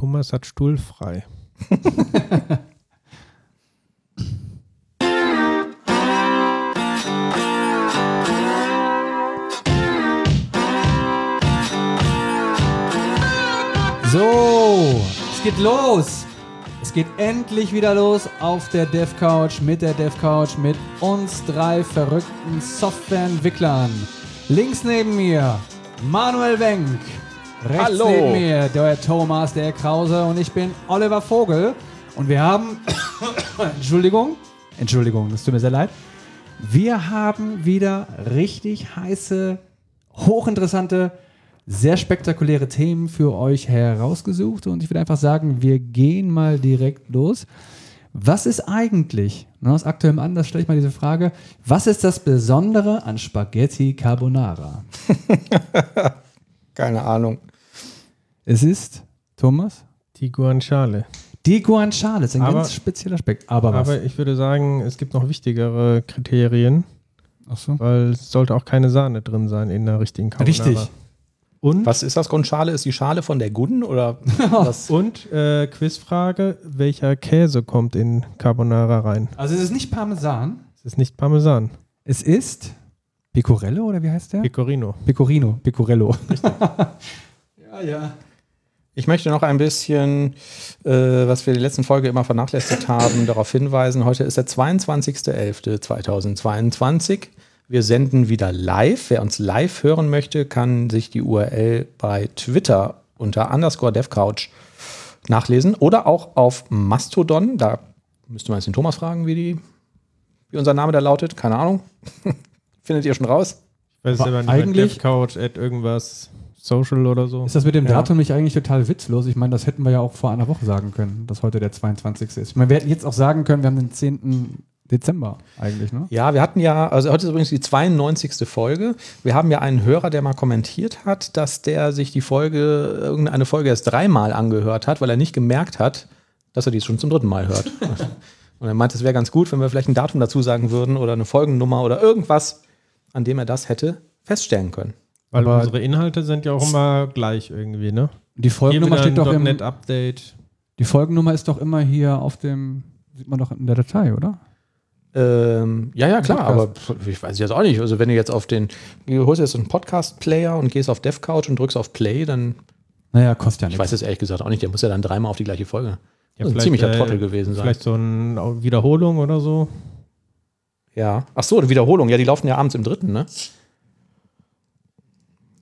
Thomas hat Stuhl frei. So, es geht los. Es geht endlich wieder los auf der Dev Couch mit der Dev Couch mit uns drei verrückten Softwareentwicklern. Links neben mir Manuel Wenk. Rechts Hallo. neben mir der Thomas, der Krause und ich bin Oliver Vogel. Und wir haben, Entschuldigung, Entschuldigung, das tut mir sehr leid. Wir haben wieder richtig heiße, hochinteressante, sehr spektakuläre Themen für euch herausgesucht. Und ich würde einfach sagen, wir gehen mal direkt los. Was ist eigentlich, ne, aus aktuellem Anlass stelle ich mal diese Frage, was ist das Besondere an Spaghetti Carbonara? Keine Ahnung. Es ist, Thomas, Die Guanciale. die Guanciale, ist ein Aber- ganz spezieller Speck. Aber was? Aber ich würde sagen, es gibt noch wichtigere Kriterien, Ach so. weil es sollte auch keine Sahne drin sein in der richtigen Carbonara. Richtig. Und, Was ist das Grundschale? Ist die Schale von der Guten oder was? und äh, Quizfrage, welcher Käse kommt in Carbonara rein? Also es ist nicht Parmesan, Es ist nicht Parmesan, es ist Pecorello oder wie heißt der? Pecorino. Pecorino, Pecorello. ja, ja. Ich möchte noch ein bisschen, äh, was wir in der letzten Folge immer vernachlässigt haben, darauf hinweisen. Heute ist der 22.11.2022. Wir senden wieder live. Wer uns live hören möchte, kann sich die URL bei Twitter unter underscore devcouch nachlesen oder auch auf Mastodon. Da müsste man jetzt den Thomas fragen, wie, die, wie unser Name da lautet. Keine Ahnung. Findet ihr schon raus? Ich weiß Aber aber nicht, eigentlich- Couch at irgendwas Social oder so. Ist das mit dem Ja. Datum nicht eigentlich total witzlos? Ich meine, das hätten wir ja auch vor einer Woche sagen können, dass heute der 22. ist. Ich meine, wir hätten jetzt auch sagen können, wir haben den 10. Dezember eigentlich, ne? Ja, wir hatten ja, also heute ist übrigens die 92. Folge. Wir haben ja einen Hörer, der mal kommentiert hat, dass der sich die Folge, irgendeine Folge erst dreimal angehört hat, weil er nicht gemerkt hat, dass er die schon zum dritten Mal hört. Und er meint, es wäre ganz gut, wenn wir vielleicht ein Datum dazu sagen würden oder eine Folgennummer oder irgendwas, an dem er das hätte feststellen können. Weil aber- unsere Inhalte sind ja auch immer gleich irgendwie, ne? Die Folgennummer steht doch im, .NET Update. die Folgennummer ist doch immer hier auf dem, sieht man doch in der Datei, oder? Ähm, ja, ja, klar, aber ich weiß jetzt auch nicht. Also, wenn du jetzt auf den, du holst jetzt einen Podcast-Player und gehst auf DevCouch und drückst auf Play, dann, Naja, kostet ja ich nichts. weiß es ehrlich gesagt auch nicht, der muss ja dann dreimal auf die gleiche Folge. Ja, Das ist ein ziemlicher äh, Trottel gewesen sein. Vielleicht so eine Wiederholung oder so. Ja. Ach so, eine Wiederholung. Ja, die laufen ja abends im dritten, ne?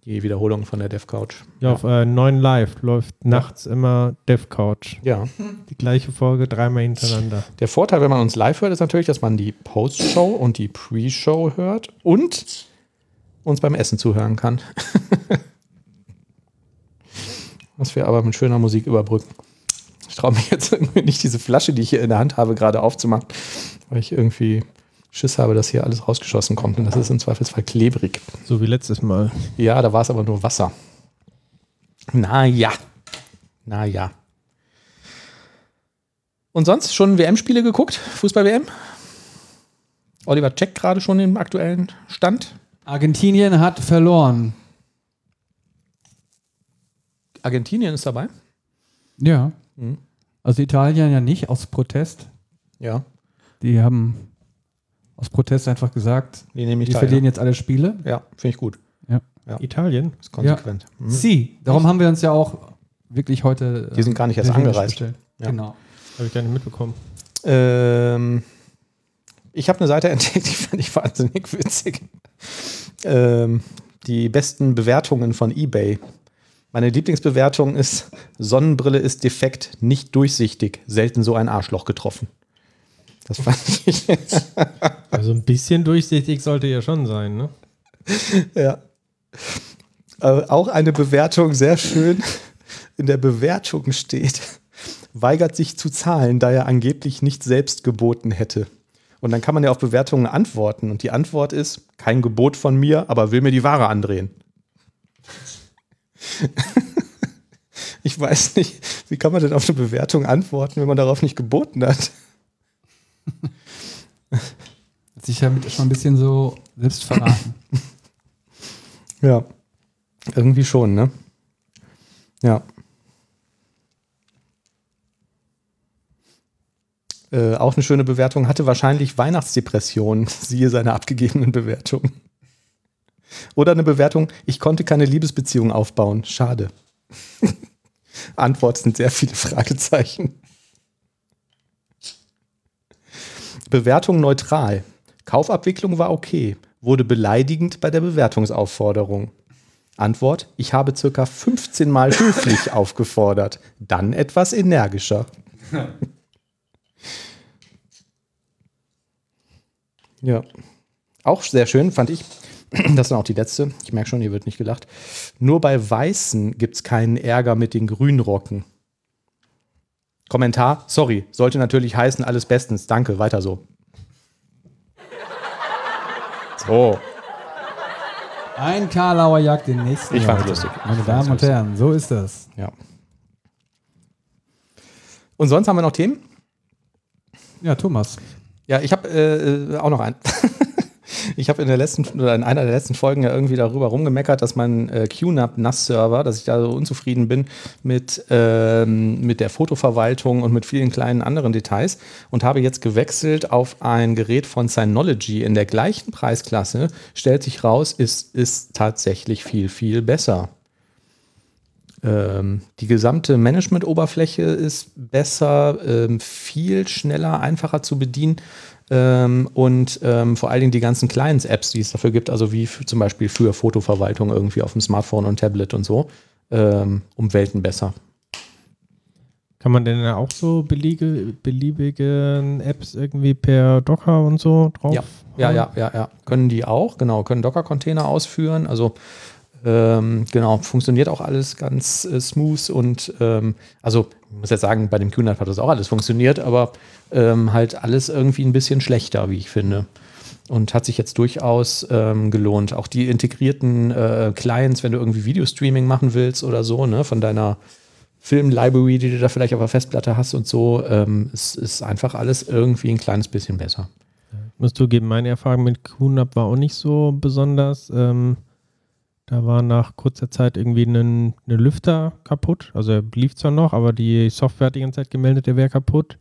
Die Wiederholung von der DevCouch. Ja, auf äh, 9 Live läuft nachts immer DevCouch. Ja. Die gleiche Folge dreimal hintereinander. Der Vorteil, wenn man uns live hört, ist natürlich, dass man die Post-Show und die Pre-Show hört und uns beim Essen zuhören kann. Was wir aber mit schöner Musik überbrücken. Ich traue mich jetzt irgendwie nicht, diese Flasche, die ich hier in der Hand habe, gerade aufzumachen, weil ich irgendwie Schiss habe, dass hier alles rausgeschossen kommt. Und das ist im Zweifelsfall klebrig. So wie letztes Mal. Ja, da war es aber nur Wasser. Na ja. Na ja. Und sonst schon WM-Spiele geguckt? Fußball-WM? Oliver checkt gerade schon den aktuellen Stand. Argentinien hat verloren. Argentinien ist dabei. Ja. Mhm. Also Italien ja nicht, aus Protest. Ja. Die haben aus Protest einfach gesagt, Die nehme ich die verlieren jetzt alle Spiele. Ja, finde ich gut. Italien? Ist konsequent. Mhm. Sie. Darum haben wir uns ja auch wirklich heute. Die sind gar nicht erst persönlich angereist. Ja. Genau. Habe ich gar nicht mitbekommen. Ähm, ich habe eine Seite entdeckt, die fand ich wahnsinnig witzig. Ähm, die besten Bewertungen von eBay. Meine Lieblingsbewertung ist: Sonnenbrille ist defekt, nicht durchsichtig, selten so ein Arschloch getroffen. Das fand ich. Also ein bisschen durchsichtig sollte ja schon sein, ne? ja. Äh, auch eine Bewertung sehr schön. In der Bewertung steht, weigert sich zu zahlen, da er angeblich nicht selbst geboten hätte. Und dann kann man ja auf Bewertungen antworten. Und die Antwort ist, kein Gebot von mir, aber will mir die Ware andrehen. ich weiß nicht, wie kann man denn auf eine Bewertung antworten, wenn man darauf nicht geboten hat? Hat sich halt damit schon ein bisschen so selbst verraten. ja, irgendwie schon, ne? Ja. Äh, auch eine schöne Bewertung, hatte wahrscheinlich Weihnachtsdepression, siehe seine abgegebenen Bewertungen. Oder eine Bewertung, ich konnte keine Liebesbeziehung aufbauen, schade. Antwort sind sehr viele Fragezeichen. Bewertung neutral. Kaufabwicklung war okay. Wurde beleidigend bei der Bewertungsaufforderung. Antwort: Ich habe circa 15 Mal höflich aufgefordert, dann etwas energischer. ja. Auch sehr schön, fand ich. Das ist auch die letzte. Ich merke schon, hier wird nicht gelacht. Nur bei Weißen gibt es keinen Ärger mit den Grünrocken. Kommentar, sorry, sollte natürlich heißen, alles bestens, danke, weiter so. So. Ein Karlauer jagt den nächsten. Ich fand's lustig. Meine Damen und Herren, so ist das. Ja. Und sonst haben wir noch Themen? Ja, Thomas. Ja, ich habe äh, auch noch einen. ich habe in der letzten oder in einer der letzten Folgen ja irgendwie darüber rumgemeckert, dass mein äh, QNAP NAS-Server, dass ich da so unzufrieden bin mit, ähm, mit der Fotoverwaltung und mit vielen kleinen anderen Details und habe jetzt gewechselt auf ein Gerät von Synology in der gleichen Preisklasse. Stellt sich raus, ist, ist tatsächlich viel, viel besser. Ähm, die gesamte Management-Oberfläche ist besser, ähm, viel schneller, einfacher zu bedienen. Ähm, und ähm, vor allen Dingen die ganzen Clients-Apps, die es dafür gibt, also wie zum Beispiel für Fotoverwaltung irgendwie auf dem Smartphone und Tablet und so, ähm, um Welten besser. Kann man denn auch so beliebige, beliebige Apps irgendwie per Docker und so drauf? Ja, ja, ja, ja, ja. Können die auch, genau, können Docker-Container ausführen. Also ähm, genau, funktioniert auch alles ganz äh, smooth und ähm, also ich muss jetzt sagen, bei dem QNAP hat das auch alles funktioniert, aber ähm, halt alles irgendwie ein bisschen schlechter, wie ich finde. Und hat sich jetzt durchaus ähm, gelohnt. Auch die integrierten äh, Clients, wenn du irgendwie Videostreaming machen willst oder so, ne, von deiner Film-Library, die du da vielleicht auf der Festplatte hast und so, ähm, es ist einfach alles irgendwie ein kleines bisschen besser. Ich muss zugeben, meine Erfahrung mit QNAP war auch nicht so besonders. Ähm, da war nach kurzer Zeit irgendwie ein eine Lüfter kaputt. Also er lief zwar noch, aber die Software hat die ganze Zeit gemeldet, der wäre kaputt.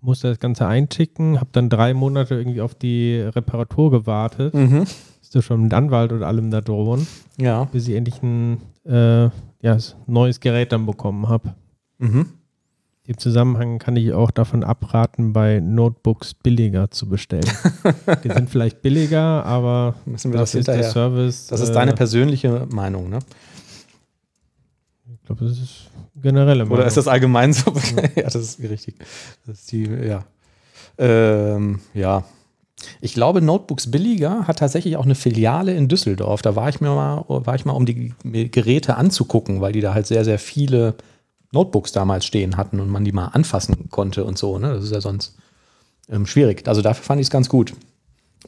Musste das Ganze einticken, habe dann drei Monate irgendwie auf die Reparatur gewartet. Mhm. Bist du schon mit Anwalt und allem da drohen, Ja. bis ich endlich ein äh, ja, neues Gerät dann bekommen habe. Mhm. Im Zusammenhang kann ich auch davon abraten, bei Notebooks billiger zu bestellen. die sind vielleicht billiger, aber Müssen wir das dafür ist der. Service. Das ist äh, deine persönliche Meinung, ne? Ich glaube, das ist generelle Oder ist das allgemein so? ja, das ist richtig. Das ist die, ja. Ähm, ja. Ich glaube, Notebooks Billiger hat tatsächlich auch eine Filiale in Düsseldorf. Da war ich mir mal, war ich mal, um die Geräte anzugucken, weil die da halt sehr, sehr viele Notebooks damals stehen hatten und man die mal anfassen konnte und so. Ne? Das ist ja sonst ähm, schwierig. Also dafür fand ich es ganz gut.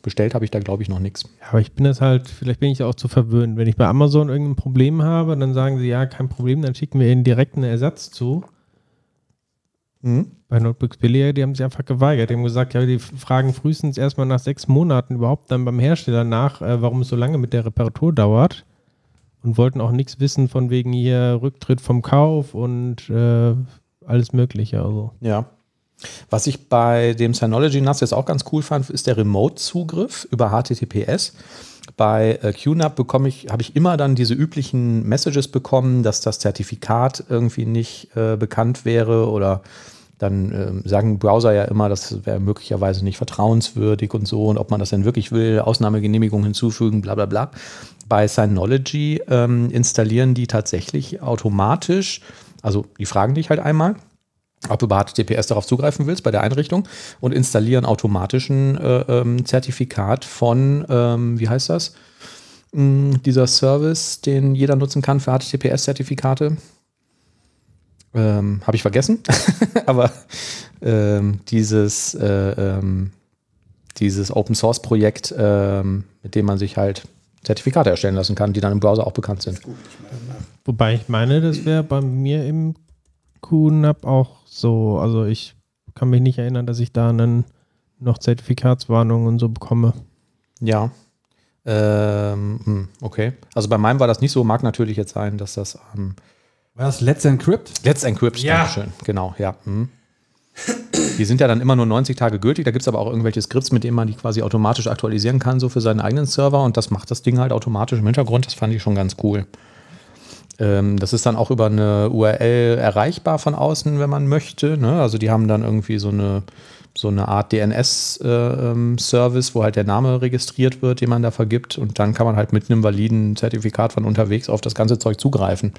Bestellt habe ich da, glaube ich, noch nichts. Ja, aber ich bin das halt, vielleicht bin ich auch zu verwöhnt. Wenn ich bei Amazon irgendein Problem habe, dann sagen sie, ja, kein Problem, dann schicken wir ihnen direkt einen Ersatz zu. Mhm. Bei Notebooks Billiger, die haben sich einfach geweigert. Die haben gesagt, ja, die fragen frühestens erstmal nach sechs Monaten überhaupt dann beim Hersteller nach, äh, warum es so lange mit der Reparatur dauert. Und wollten auch nichts wissen von wegen hier Rücktritt vom Kauf und äh, alles Mögliche. Also. Ja. Was ich bei dem Synology NAS jetzt auch ganz cool fand, ist der Remote-Zugriff über HTTPS. Bei äh, QNAP bekomme ich, habe ich immer dann diese üblichen Messages bekommen, dass das Zertifikat irgendwie nicht äh, bekannt wäre oder dann ähm, sagen Browser ja immer, das wäre möglicherweise nicht vertrauenswürdig und so und ob man das denn wirklich will, Ausnahmegenehmigung hinzufügen, bla bla bla. Bei Synology ähm, installieren die tatsächlich automatisch, also die fragen dich halt einmal, ob du über HTTPS darauf zugreifen willst bei der Einrichtung und installieren automatisch ein äh, ähm, Zertifikat von, ähm, wie heißt das? Mm, dieser Service, den jeder nutzen kann für HTTPS-Zertifikate. Ähm, Habe ich vergessen, aber ähm, dieses, äh, ähm, dieses Open Source Projekt, ähm, mit dem man sich halt Zertifikate erstellen lassen kann, die dann im Browser auch bekannt sind. Wobei ich meine, das wäre bei mir im QNAP auch so. Also ich kann mich nicht erinnern, dass ich da einen noch Zertifikatswarnungen und so bekomme. Ja. Ähm, hm, okay. Also bei meinem war das nicht so. Mag natürlich jetzt sein, dass das am War das Let's Encrypt? Let's Encrypt, Ja. Dankeschön. Genau, ja. Hm. Die sind ja dann immer nur 90 Tage gültig. Da gibt es aber auch irgendwelche Skripts, mit denen man die quasi automatisch aktualisieren kann, so für seinen eigenen Server. Und das macht das Ding halt automatisch im Hintergrund. Das fand ich schon ganz cool. Ähm, das ist dann auch über eine URL erreichbar von außen, wenn man möchte. Ne? Also die haben dann irgendwie so eine, so eine Art DNS-Service, äh, wo halt der Name registriert wird, den man da vergibt. Und dann kann man halt mit einem validen Zertifikat von unterwegs auf das ganze Zeug zugreifen.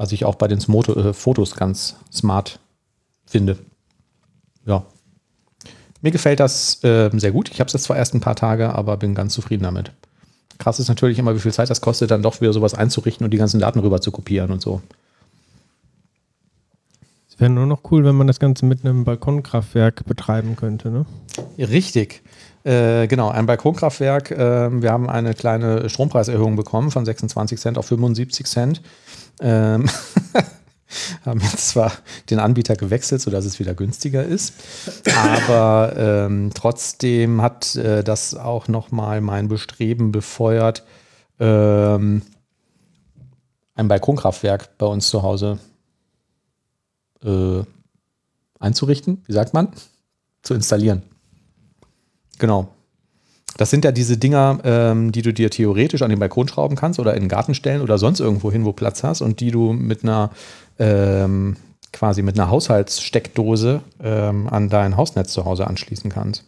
Was ich auch bei den Smoto, äh, Fotos ganz smart finde. Ja. Mir gefällt das äh, sehr gut. Ich habe es jetzt zwar erst ein paar Tage, aber bin ganz zufrieden damit. Krass ist natürlich immer, wie viel Zeit das kostet, dann doch wieder sowas einzurichten und die ganzen Daten rüber zu kopieren und so. Es wäre nur noch cool, wenn man das Ganze mit einem Balkonkraftwerk betreiben könnte, ne? Richtig. Äh, genau, ein Balkonkraftwerk. Äh, wir haben eine kleine Strompreiserhöhung bekommen von 26 Cent auf 75 Cent. Ähm haben jetzt zwar den Anbieter gewechselt, sodass es wieder günstiger ist, aber ähm, trotzdem hat äh, das auch nochmal mein Bestreben befeuert, ähm, ein Balkonkraftwerk bei uns zu Hause äh, einzurichten, wie sagt man? Zu installieren. Genau. Das sind ja diese Dinger, ähm, die du dir theoretisch an den Balkon schrauben kannst oder in den Garten stellen oder sonst irgendwo hin, wo Platz hast und die du mit einer ähm, quasi mit einer Haushaltssteckdose ähm, an dein Hausnetz zu Hause anschließen kannst.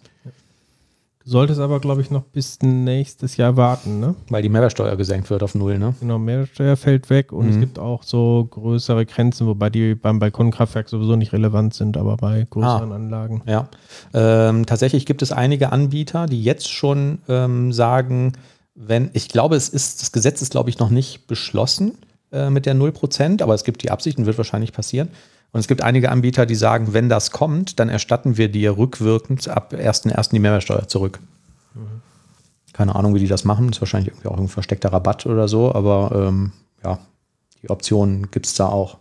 Du solltest aber, glaube ich, noch bis nächstes Jahr warten, ne? Weil die Mehrwertsteuer gesenkt wird auf null, ne? Genau, Mehrwertsteuer fällt weg und mhm. es gibt auch so größere Grenzen, wobei die beim Balkonkraftwerk sowieso nicht relevant sind, aber bei größeren ah, Anlagen. Ja. Ähm, tatsächlich gibt es einige Anbieter, die jetzt schon ähm, sagen, wenn, ich glaube, es ist, das Gesetz ist, glaube ich, noch nicht beschlossen äh, mit der 0%, aber es gibt die Absicht und wird wahrscheinlich passieren. Und es gibt einige Anbieter, die sagen, wenn das kommt, dann erstatten wir dir rückwirkend ab 1.1. die Mehrwertsteuer zurück. Mhm. Keine Ahnung, wie die das machen. Das ist wahrscheinlich irgendwie auch ein versteckter Rabatt oder so, aber ähm, ja, die Option gibt es da auch.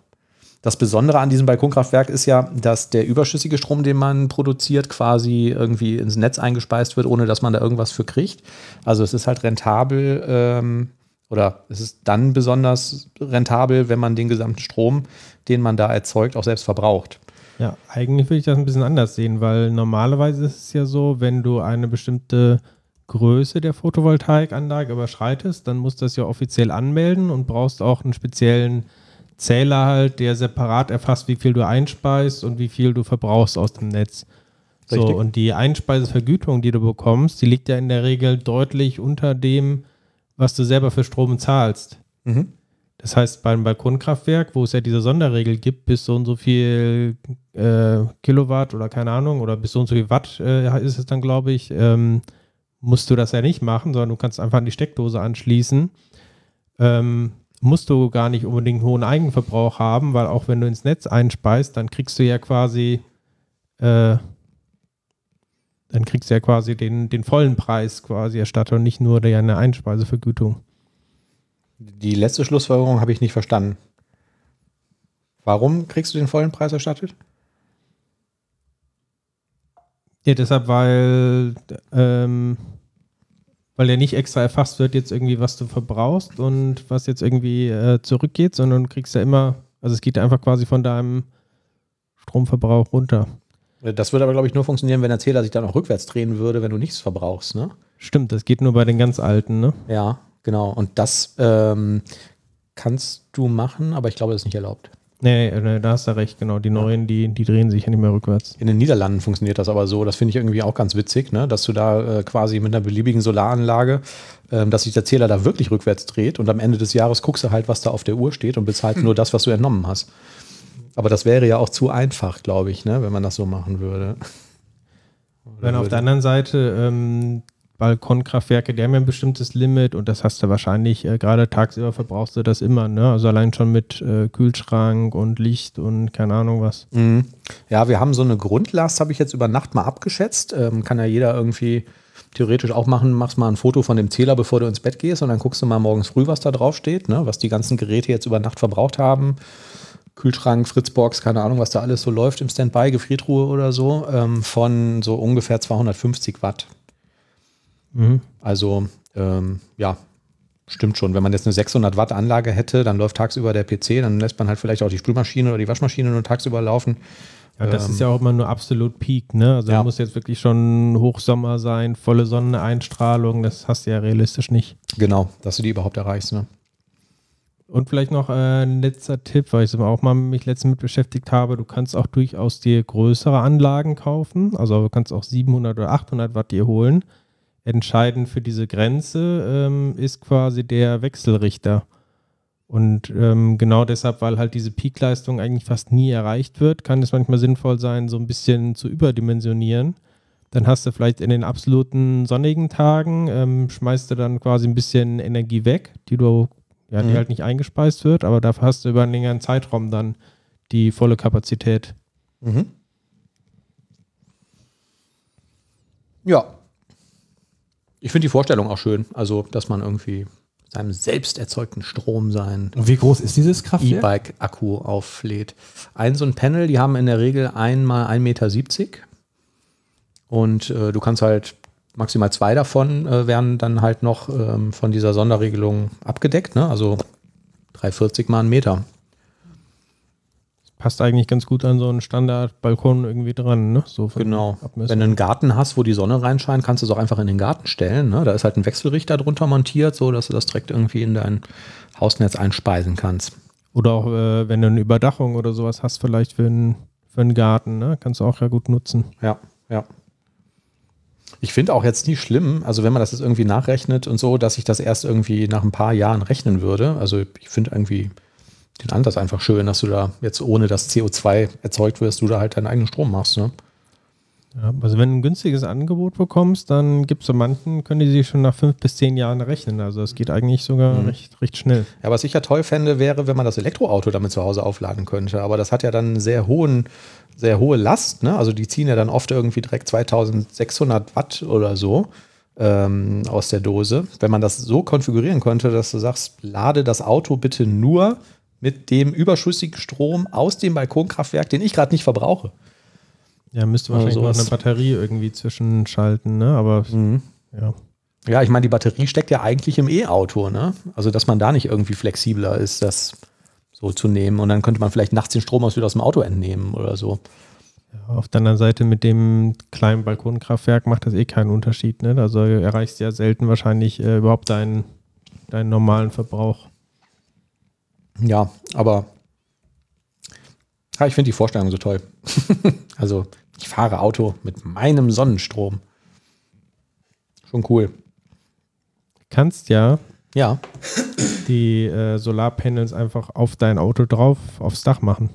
Das Besondere an diesem Balkonkraftwerk ist ja, dass der überschüssige Strom, den man produziert, quasi irgendwie ins Netz eingespeist wird, ohne dass man da irgendwas für kriegt. Also es ist halt rentabel ähm, oder es ist dann besonders rentabel, wenn man den gesamten Strom den man da erzeugt, auch selbst verbraucht. Ja, eigentlich würde ich das ein bisschen anders sehen, weil normalerweise ist es ja so, wenn du eine bestimmte Größe der Photovoltaikanlage überschreitest, dann musst du das ja offiziell anmelden und brauchst auch einen speziellen Zähler halt, der separat erfasst, wie viel du einspeist und wie viel du verbrauchst aus dem Netz. Richtig. So, und die Einspeisevergütung, die du bekommst, die liegt ja in der Regel deutlich unter dem, was du selber für Strom zahlst. Mhm. Das heißt, beim Balkonkraftwerk, wo es ja diese Sonderregel gibt, bis so und so viel äh, Kilowatt oder keine Ahnung, oder bis so und so viel Watt äh, ist es dann, glaube ich, ähm, musst du das ja nicht machen, sondern du kannst einfach an die Steckdose anschließen. Ähm, musst du gar nicht unbedingt einen hohen Eigenverbrauch haben, weil auch wenn du ins Netz einspeist, dann kriegst du ja quasi äh, dann kriegst du ja quasi den, den vollen Preis quasi erstattet und nicht nur eine Einspeisevergütung. Die letzte Schlussfolgerung habe ich nicht verstanden. Warum kriegst du den vollen Preis erstattet? Ja, deshalb, weil, ähm, weil ja nicht extra erfasst wird, jetzt irgendwie, was du verbrauchst und was jetzt irgendwie äh, zurückgeht, sondern du kriegst ja immer, also es geht einfach quasi von deinem Stromverbrauch runter. Das würde aber, glaube ich, nur funktionieren, wenn der Zähler sich dann auch rückwärts drehen würde, wenn du nichts verbrauchst, ne? Stimmt, das geht nur bei den ganz alten, ne? Ja. Genau, und das ähm, kannst du machen, aber ich glaube, das ist nicht erlaubt. Nee, nee, da hast du recht, genau. Die neuen, die, die drehen sich ja nicht mehr rückwärts. In den Niederlanden funktioniert das aber so. Das finde ich irgendwie auch ganz witzig, ne? dass du da äh, quasi mit einer beliebigen Solaranlage, äh, dass sich der Zähler da wirklich rückwärts dreht und am Ende des Jahres guckst du halt, was da auf der Uhr steht und bezahlst hm. nur das, was du entnommen hast. Aber das wäre ja auch zu einfach, glaube ich, ne? wenn man das so machen würde. Wenn auf der anderen Seite ähm, Balkonkraftwerke, die haben ja ein bestimmtes Limit und das hast du wahrscheinlich, äh, gerade tagsüber verbrauchst du das immer, ne? Also allein schon mit äh, Kühlschrank und Licht und keine Ahnung was. Mhm. Ja, wir haben so eine Grundlast, habe ich jetzt über Nacht mal abgeschätzt. Ähm, kann ja jeder irgendwie theoretisch auch machen, machst mal ein Foto von dem Zähler, bevor du ins Bett gehst und dann guckst du mal morgens früh, was da drauf steht, ne? was die ganzen Geräte jetzt über Nacht verbraucht haben. Kühlschrank, Fritzbox, keine Ahnung, was da alles so läuft im Standby, Gefriertruhe oder so, ähm, von so ungefähr 250 Watt. Mhm. Also ähm, ja, stimmt schon. Wenn man jetzt eine 600 Watt Anlage hätte, dann läuft tagsüber der PC, dann lässt man halt vielleicht auch die Spülmaschine oder die Waschmaschine nur tagsüber laufen. Ja, das Ähm, ist ja auch immer nur absolut Peak, ne? Also Ja. muss jetzt wirklich schon Hochsommer sein, volle Sonneneinstrahlung, das hast du ja realistisch nicht. Genau, dass du die überhaupt erreichst. Ne? Und vielleicht noch äh, ein letzter Tipp, weil ich auch mal mich letztens mit beschäftigt habe. Du kannst auch durchaus dir größere Anlagen kaufen. Also du kannst auch 700 oder 800 Watt dir holen. Entscheidend für diese Grenze ähm, ist quasi der Wechselrichter. Und ähm, genau deshalb, weil halt diese Peakleistung eigentlich fast nie erreicht wird, kann es manchmal sinnvoll sein, so ein bisschen zu überdimensionieren. Dann hast du vielleicht in den absoluten sonnigen Tagen, ähm, schmeißt du dann quasi ein bisschen Energie weg, die du ja, die Mhm. halt nicht eingespeist wird, aber dafür hast du über einen längeren Zeitraum dann die volle Kapazität. Mhm. Ja. Ich finde die Vorstellung auch schön. Also, dass man irgendwie seinem selbst erzeugten Strom sein Und wie groß ist dieses Kraftwerk? E-Bike-Akku auflädt. Ein so ein Panel, die haben in der Regel einmal 1,70 Meter. Und äh, du kannst halt maximal zwei davon äh, werden dann halt noch ähm, von dieser Sonderregelung abgedeckt. Ne? Also 340 mal einen Meter. Passt eigentlich ganz gut an so einen Standard-Balkon irgendwie dran, ne? So Genau. Abmessung. Wenn du einen Garten hast, wo die Sonne reinscheint, kannst du es auch einfach in den Garten stellen. Ne? Da ist halt ein Wechselrichter drunter montiert, so dass du das direkt irgendwie in dein Hausnetz einspeisen kannst. Oder auch, äh, wenn du eine Überdachung oder sowas hast, vielleicht für einen, für einen Garten, ne? Kannst du auch ja gut nutzen. Ja, ja. Ich finde auch jetzt nicht schlimm, also wenn man das jetzt irgendwie nachrechnet und so, dass ich das erst irgendwie nach ein paar Jahren rechnen würde. Also ich finde irgendwie den Ansatz einfach schön, dass du da jetzt ohne dass CO2 erzeugt wirst, du da halt deinen eigenen Strom machst. Ne? Ja, also wenn du ein günstiges Angebot bekommst, dann gibt es so manchen, können die sich schon nach fünf bis zehn Jahren rechnen. Also es geht eigentlich sogar Mhm. recht, recht schnell. Ja, was ich ja toll fände, wäre, wenn man das Elektroauto damit zu Hause aufladen könnte. Aber das hat ja dann eine sehr, hohen, sehr hohe Last. Ne? Also die ziehen ja dann oft irgendwie direkt 2600 Watt oder so ähm, aus der Dose. Wenn man das so konfigurieren könnte, dass du sagst, lade das Auto bitte nur mit dem überschüssigen Strom aus dem Balkonkraftwerk, den ich gerade nicht verbrauche. Ja, müsste Oder wahrscheinlich noch eine Batterie irgendwie zwischenschalten, ne? Aber ja. Ja, ich meine, die Batterie steckt ja eigentlich im E-Auto, ne? Also, dass man da nicht irgendwie flexibler ist, das so zu nehmen. Und dann könnte man vielleicht nachts den Strom aus wieder aus dem Auto entnehmen oder so. Ja, Auf der anderen Seite mit dem kleinen Balkonkraftwerk macht das eh keinen Unterschied. Ne? Also erreichst du ja selten wahrscheinlich äh, überhaupt deinen, deinen normalen Verbrauch. Ja, aber ja, ich finde die Vorstellung so toll. also, ich fahre Auto mit meinem Sonnenstrom. Schon cool. Kannst ja Ja, die äh, Solarpanels einfach auf dein Auto drauf, aufs Dach machen.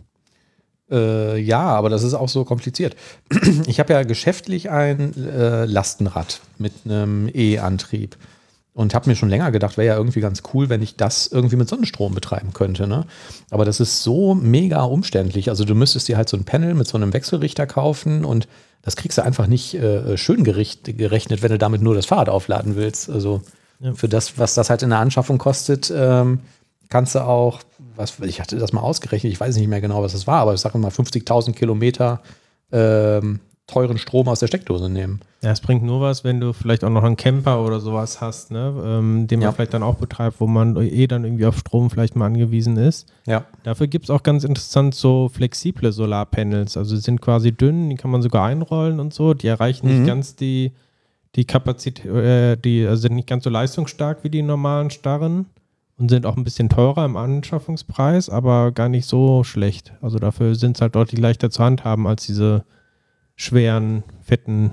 Äh, ja, aber das ist auch so kompliziert. Ich habe ja geschäftlich ein äh, Lastenrad mit einem E-Antrieb und habe mir schon länger gedacht, wäre ja irgendwie ganz cool, wenn ich das irgendwie mit Sonnenstrom betreiben könnte. Ne? Aber das ist so mega umständlich. Also du müsstest dir halt so ein Panel mit so einem Wechselrichter kaufen und das kriegst du einfach nicht äh, schön gerechnet, wenn du damit nur das Fahrrad aufladen willst. Also Ja. für das, was das halt in der Anschaffung kostet, ähm, kannst du auch, was, ich hatte das mal ausgerechnet, ich weiß nicht mehr genau, was das war, aber ich sage mal 50.000 Kilometer ähm, teuren Strom aus der Steckdose nehmen. Ja, es bringt nur was, wenn du vielleicht auch noch einen Camper oder sowas hast, ne? ähm, den man Ja. vielleicht dann auch betreibt, wo man eh dann irgendwie auf Strom vielleicht mal angewiesen ist. Ja. Dafür gibt es auch ganz interessant so flexible Solarpanels. Also die sind quasi dünn, die kann man sogar einrollen und so. Die erreichen Mhm. nicht ganz die, die Kapazität, äh, die also sind nicht ganz so leistungsstark wie die normalen starren und sind auch ein bisschen teurer im Anschaffungspreis, aber gar nicht so schlecht. Also dafür sind es halt deutlich leichter zu handhaben als diese schweren, fetten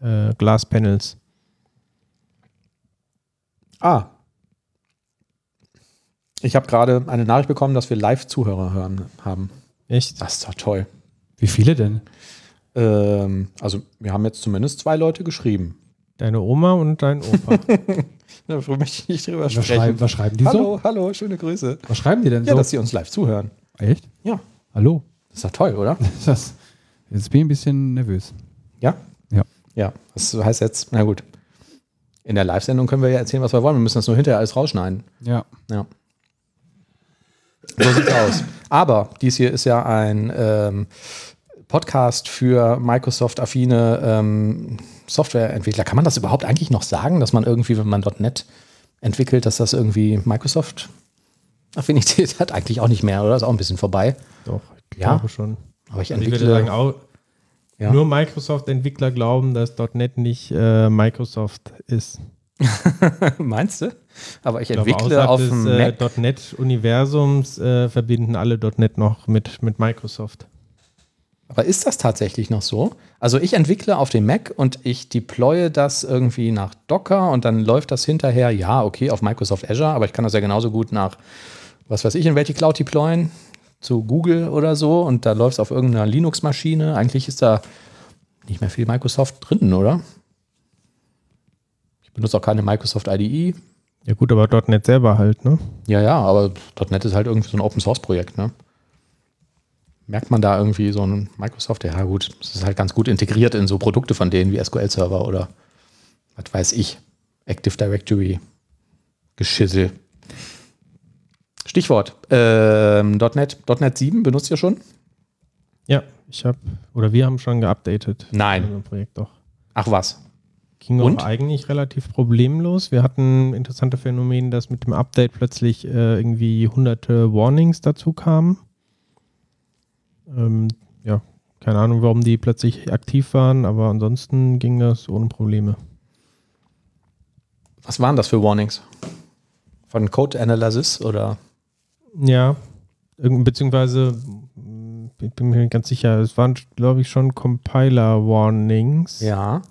äh, Glaspanels. Ah. Ich habe gerade eine Nachricht bekommen, dass wir Live-Zuhörer hören haben. Echt? Das ist doch toll. Wie viele denn? Ähm, also, wir haben jetzt zumindest zwei Leute geschrieben. Deine Oma und dein Opa. Darüber möchte ich nicht drüber Was schreiben, was schreiben die Hallo, hallo, schöne Grüße. so? Was schreiben die denn Ja, so? dass sie uns live zuhören. Echt? Ja, Hallo? das ist doch toll, oder? Das, jetzt bin ich ein bisschen nervös. Ja? Ja. Ja, das heißt jetzt, na gut. In der Live-Sendung können wir ja erzählen, was wir wollen. Wir müssen das nur hinterher alles rausschneiden. Ja. Ja. So sieht's aus. Aber dies hier ist ja ein ähm, Podcast für Microsoft-affine ähm, Softwareentwickler. Kann man das überhaupt eigentlich noch sagen, dass man irgendwie, wenn man .NET entwickelt, dass das irgendwie Microsoft-Affinität hat? Eigentlich auch nicht mehr, oder? Ist auch ein bisschen vorbei. Doch, ich Ja? glaube schon. Aber ich Also ich entwickle. würde sagen, auch ja. nur Microsoft-Entwickler glauben, dass .NET nicht äh, Microsoft ist. Meinst du? Aber ich Ich glaube, entwickle auf des dem äh. .NET-Universums äh, verbinden alle .NET noch mit, mit Microsoft. Aber ist das tatsächlich noch so? Also ich entwickle auf dem Mac und ich deploye das irgendwie nach Docker und dann läuft das hinterher, ja, okay, auf Microsoft Azure, aber ich kann das ja genauso gut nach, was weiß ich, in welche Cloud deployen, zu Google oder so und da läuft es auf irgendeiner Linux-Maschine. Eigentlich ist da nicht mehr viel Microsoft drin, oder? Ich benutze auch keine Microsoft IDE. Ja gut, aber .NET selber halt, ne? Ja, ja, aber .NET ist halt irgendwie so ein Open-Source-Projekt, ne? Merkt man da irgendwie so ein Microsoft? Ja, gut, es ist halt ganz gut integriert in so Produkte von denen wie SQL-Server oder was weiß ich, Active Directory, Geschissel. Stichwort, ähm, .NET, .NET 7 benutzt ihr schon? Ja, ich habe, oder wir haben schon geupdatet. Nein. In Projekt doch. Ach was, Ging Und? auch eigentlich relativ problemlos. Wir hatten interessante Phänomene, dass mit dem Update plötzlich äh, irgendwie hunderte Warnings dazu kamen. Ähm, ja, keine Ahnung, warum die plötzlich aktiv waren, aber ansonsten ging das ohne Probleme. was waren das für Warnings? Von Code Analysis oder? Ja, beziehungsweise, mh, ich bin mir nicht ganz sicher, es waren, glaube ich, schon Compiler-Warnings. Ja.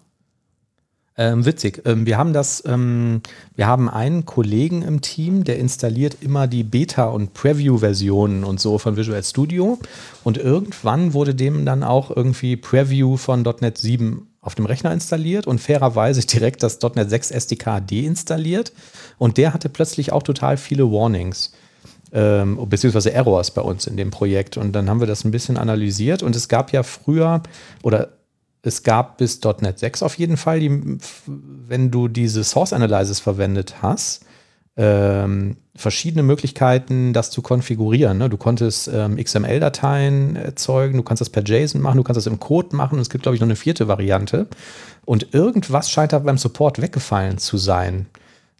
Ähm, witzig. Ähm, wir haben das, ähm, wir haben einen Kollegen im Team, der installiert immer die Beta- und Preview-Versionen und so von Visual Studio. Und irgendwann wurde dem dann auch irgendwie Preview von .NET 7 auf dem Rechner installiert und fairerweise direkt das .NET 6 SDK deinstalliert. Und der hatte plötzlich auch total viele Warnings ähm, beziehungsweise Errors bei uns in dem Projekt. Und dann haben wir das ein bisschen analysiert und es gab ja früher oder es gab bis .NET 6 auf jeden Fall, die, wenn du diese Source Analysis verwendet hast, ähm, verschiedene Möglichkeiten, das zu konfigurieren. Ne? Du konntest ähm, XML-Dateien erzeugen, du kannst das per JSON machen, du kannst das im Code machen. Und es gibt, glaube ich, noch eine vierte Variante. Und irgendwas scheint da beim Support weggefallen zu sein,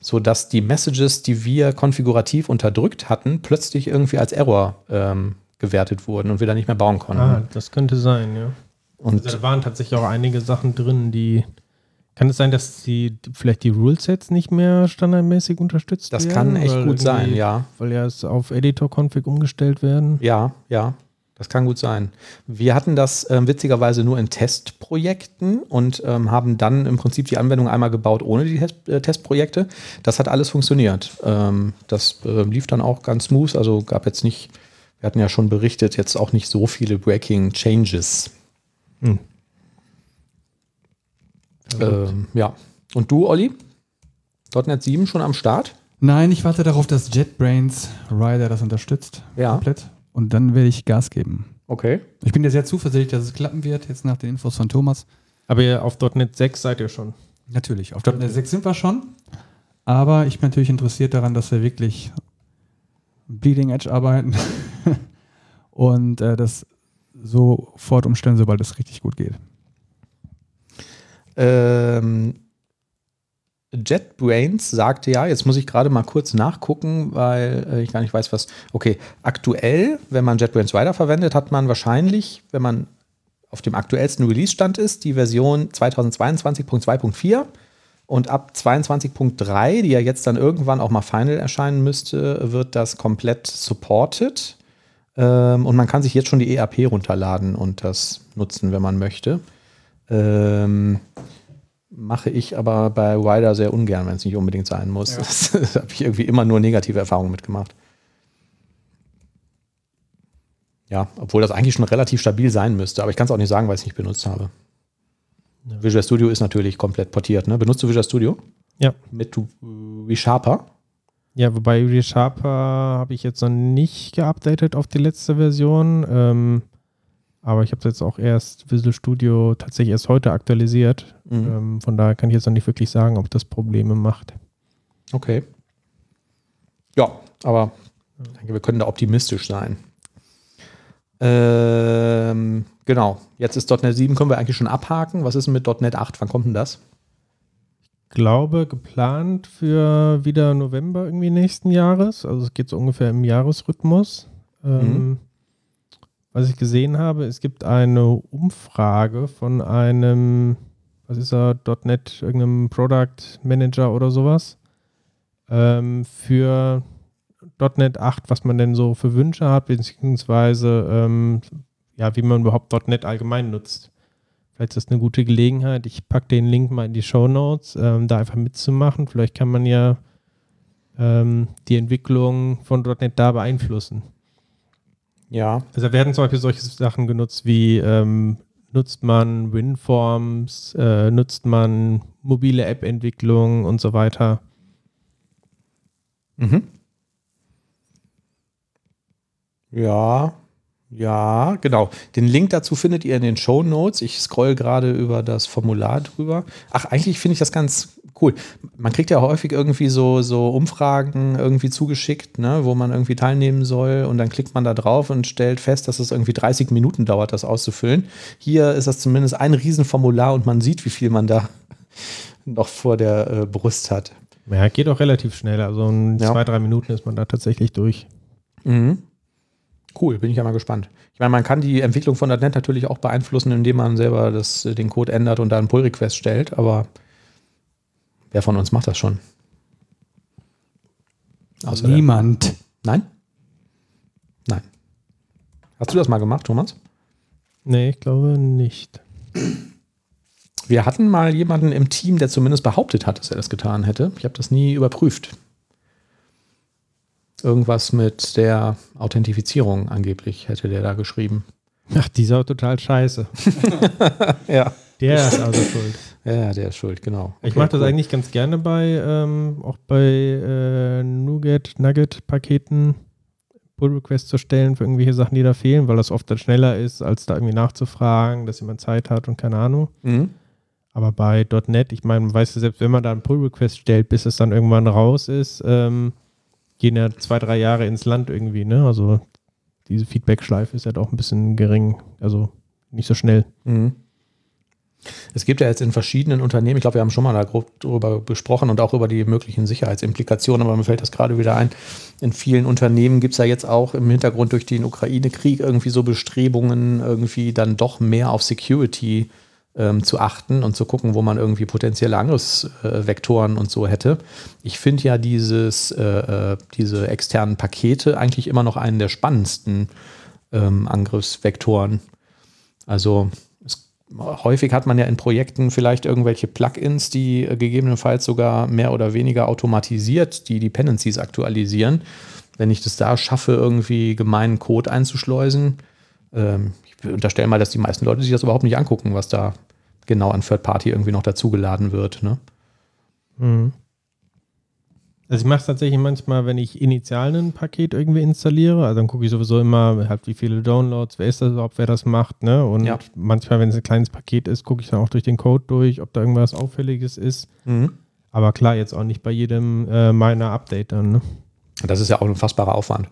sodass die Messages, die wir konfigurativ unterdrückt hatten, plötzlich irgendwie als Error ähm, gewertet wurden und wir da nicht mehr bauen konnten. Ah, das könnte sein, ja. und Also da waren tatsächlich auch einige Sachen drin, die. Kann es sein, dass die vielleicht die Rulesets nicht mehr standardmäßig unterstützt das werden? kann echt gut sein, ja. Weil ja es auf Editor-Config umgestellt werden. Ja, ja, das kann gut sein. Wir hatten das ähm, witzigerweise nur in Testprojekten und ähm, haben dann im Prinzip die Anwendung einmal gebaut ohne die Test äh, Testprojekte. Das hat alles funktioniert. Ähm, das äh, lief dann auch ganz smooth, also gab jetzt nicht, wir hatten ja schon berichtet, jetzt auch nicht so viele Breaking Changes. Hm. Ähm, ja. Und du, Olli? .NET 7 schon am Start? Nein, ich warte darauf, dass JetBrains Rider das unterstützt. Ja. Komplett. Und dann werde ich Gas geben. Okay. Ich bin ja sehr zuversichtlich, dass es klappen wird, jetzt nach den Infos von Thomas. Aber ihr auf .NET 6 seid ihr schon. Natürlich, auf .NET 6 sind wir schon. Aber ich bin natürlich interessiert daran, dass wir wirklich Bleeding Edge arbeiten und äh, das sofort umstellen, sobald es richtig gut geht. Ähm, JetBrains sagte ja, jetzt muss ich gerade mal kurz nachgucken, weil äh, ich gar nicht weiß, was. Okay, aktuell, wenn man JetBrains Rider verwendet, hat man wahrscheinlich, wenn man auf dem aktuellsten Release-Stand ist, die Version 2022.2.4 und ab 22.3, die ja jetzt dann irgendwann auch mal final erscheinen müsste, wird das komplett supported. Ähm, und man kann sich jetzt schon die EAP runterladen und das nutzen, wenn man möchte. Ähm, mache ich aber bei Rider sehr ungern, wenn es nicht unbedingt sein muss. Ja. Das, das habe ich irgendwie immer nur negative Erfahrungen mitgemacht. Ja, obwohl das eigentlich schon relativ stabil sein müsste, aber ich kann es auch nicht sagen, weil ich es nicht benutzt habe. Ja. Visual Studio ist natürlich komplett portiert. Ne? Benutzt du Visual Studio? Ja. Mit ReSharper? Ja, wobei ReSharper habe ich jetzt noch nicht geupdatet auf die letzte Version. Ähm, aber ich habe jetzt auch erst Visual Studio tatsächlich erst heute aktualisiert. Mhm. Ähm, von daher kann ich jetzt noch nicht wirklich sagen, ob das Probleme macht. Okay. Ja, aber ich denke, wir können da optimistisch sein. Ähm, genau. Jetzt ist .NET 7, können wir eigentlich schon abhaken. Was ist denn mit .NET 8? Wann kommt denn das? glaube, geplant für wieder November irgendwie nächsten Jahres. Also es geht so ungefähr im Jahresrhythmus. Ähm, was ich gesehen habe, es gibt eine Umfrage von einem, was ist er, .NET, irgendeinem Product Manager oder sowas, ähm, für .NET 8, was man denn so für Wünsche hat, beziehungsweise ähm, ja, wie man überhaupt .NET allgemein nutzt. Vielleicht ist das eine gute Gelegenheit. Ich packe den Link mal in die Show Notes, ähm, da einfach mitzumachen. Vielleicht kann man ja ähm, die Entwicklung von .NET da beeinflussen. Ja. Also werden zum Beispiel solche Sachen genutzt wie ähm, nutzt man WinForms, äh, nutzt man mobile App-Entwicklung und so weiter. Mhm. Ja, ja, genau. Den Link dazu findet ihr in den Show Notes. Ich scroll gerade über das Formular drüber. Ach, eigentlich finde ich das ganz cool. Man kriegt ja häufig irgendwie so, so Umfragen irgendwie zugeschickt, ne, wo man irgendwie teilnehmen soll und dann klickt man da drauf und stellt fest, dass es irgendwie 30 Minuten dauert, das auszufüllen. Hier ist das zumindest ein Riesenformular und man sieht, wie viel man da noch vor der äh, Brust hat. Ja, geht auch relativ schnell. Also in Ja. zwei, drei Minuten ist man da tatsächlich durch. Mhm. Cool, bin ich ja mal gespannt. Ich meine, man kann die Entwicklung von .NET natürlich auch beeinflussen, indem man selber das, äh, den Code ändert und da einen Pull-Request stellt, aber wer von uns macht das schon? Außer der- Niemand. Nein? Nein. Hast du das mal gemacht, Thomas? Nee, ich glaube nicht. Wir hatten mal jemanden im Team, der zumindest behauptet hat, dass er das getan hätte. Ich habe das nie überprüft. Irgendwas mit der Authentifizierung angeblich hätte der da geschrieben. Ach, die ist auch total scheiße. Ja. Der ist also schuld. Ja, der ist schuld, genau. Ich Okay, mache das cool. eigentlich ganz gerne bei, ähm, auch bei äh, Nougat, Nugget-Paketen, Pull-Requests zu stellen für irgendwelche Sachen, die da fehlen, weil das oft dann schneller ist, als da irgendwie nachzufragen, dass jemand Zeit hat und keine Ahnung. Mhm. Aber bei .NET, ich meine, man weiß ja, selbst wenn man da einen Pull-Request stellt, bis es dann irgendwann raus ist, ähm, gehen ja zwei, drei Jahre ins Land irgendwie, ne? Also diese Feedback-Schleife ist ja doch ein bisschen gering, also nicht so schnell. Mhm. Es gibt ja jetzt in verschiedenen Unternehmen, ich glaube, wir haben schon mal da grob drüber besprochen und auch über die möglichen Sicherheitsimplikationen, aber mir fällt das gerade wieder ein. In vielen Unternehmen gibt es ja jetzt auch im Hintergrund durch den Ukraine-Krieg irgendwie so Bestrebungen, irgendwie dann doch mehr auf Security ähm, zu achten und zu gucken, wo man irgendwie potenzielle Angriffsvektoren und so hätte. Ich finde ja dieses, äh, äh, diese externen Pakete eigentlich immer noch einen der spannendsten ähm, Angriffsvektoren. Also es, häufig hat man ja in Projekten vielleicht irgendwelche Plugins, die äh, gegebenenfalls sogar mehr oder weniger automatisiert die Dependencies aktualisieren. Wenn ich das da schaffe, irgendwie gemeinen Code einzuschleusen, ähm, ich unterstelle mal, dass die meisten Leute sich das überhaupt nicht angucken, was da genau an Third Party irgendwie noch dazugeladen wird. Ne? Mhm. Also ich mache es tatsächlich manchmal, wenn ich initial ein Paket irgendwie installiere, also dann gucke ich sowieso immer, halt wie viele Downloads, wer ist das überhaupt, wer das macht, ne? Und Ja. manchmal, wenn es ein kleines Paket ist, gucke ich dann auch durch den Code durch, ob da irgendwas Auffälliges ist. Mhm. Aber klar, jetzt auch nicht bei jedem äh, meiner Update dann, ne? Das ist ja auch ein unfassbarer Aufwand.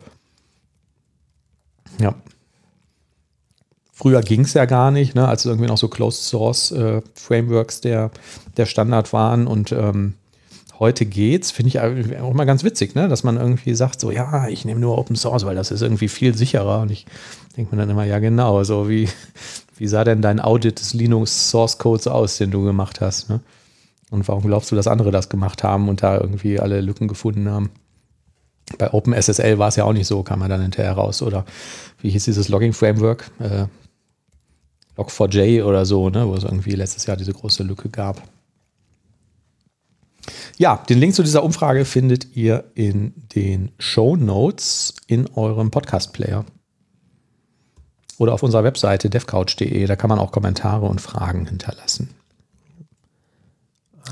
Ja. Früher ging es ja gar nicht, ne, als irgendwie noch so Closed Source äh, Frameworks der, der Standard waren und ähm, heute geht's, finde ich auch mal ganz witzig, ne, dass man irgendwie sagt, so ja, ich nehme nur Open Source, weil das ist irgendwie viel sicherer. Und ich denke mir dann immer, ja genau, so wie, wie sah denn dein Audit des Linux Source Codes aus, den du gemacht hast, ne? Und warum glaubst du, dass andere das gemacht haben und da irgendwie alle Lücken gefunden haben? Bei OpenSSL war es ja auch nicht so, kam man dann hinterher raus. Oder wie hieß dieses Logging-Framework? Äh, Log4j oder so, ne? wo es irgendwie letztes Jahr diese große Lücke gab. Ja, den Link zu dieser Umfrage findet ihr in den Show Notes in eurem Podcast-Player. Oder auf unserer Webseite devcouch.de. Da kann man auch Kommentare und Fragen hinterlassen.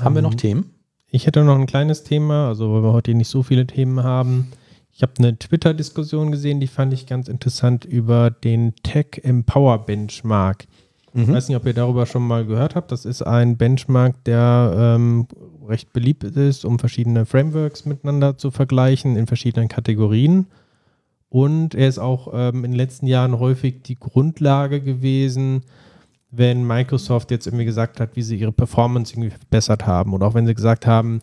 Haben wir noch Ähm, Themen? Ich hätte noch ein kleines Thema, also weil wir heute nicht so viele Themen haben. Ich habe eine Twitter-Diskussion gesehen, die fand ich ganz interessant über den Tech Empower Benchmark. Ich weiß nicht, ob ihr darüber schon mal gehört habt. Das ist ein Benchmark, der ähm, recht beliebt ist, um verschiedene Frameworks miteinander zu vergleichen in verschiedenen Kategorien. Und er ist auch ähm, in den letzten Jahren häufig die Grundlage gewesen, wenn Microsoft jetzt irgendwie gesagt hat, wie sie ihre Performance irgendwie verbessert haben. Oder auch wenn sie gesagt haben,